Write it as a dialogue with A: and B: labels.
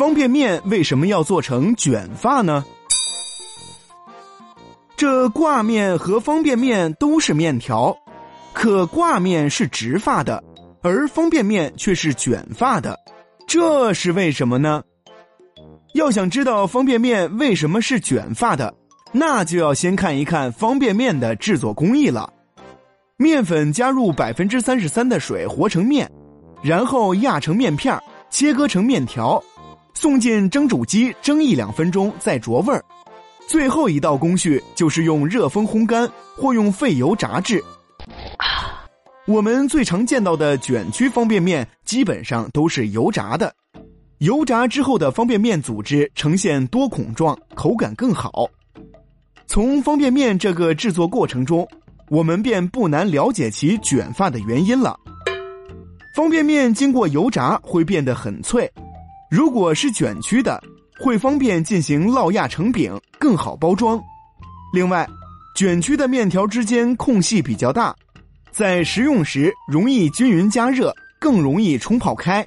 A: 方便面为什么要做成卷发呢？这挂面和方便面都是面条，可挂面是直发的，而方便面却是卷发的，这是为什么呢？要想知道方便面为什么是卷发的，那就要先看一看方便面的制作工艺了。面粉加入百分之三十三的水和成面，然后压成面片切割成面条，送进蒸煮机蒸一两分钟再着味儿。最后一道工序就是用热风烘干或用废油炸制。我们最常见到的卷曲方便面基本上都是油炸的，油炸之后的方便面组织呈现多孔状，口感更好。从方便面这个制作过程中，我们便不难了解其卷发的原因了。方便面经过油炸会变得很脆，如果是卷曲的。会方便进行烙压成饼，更好包装。另外，卷曲的面条之间空隙比较大，在食用时容易均匀加热，更容易冲泡开。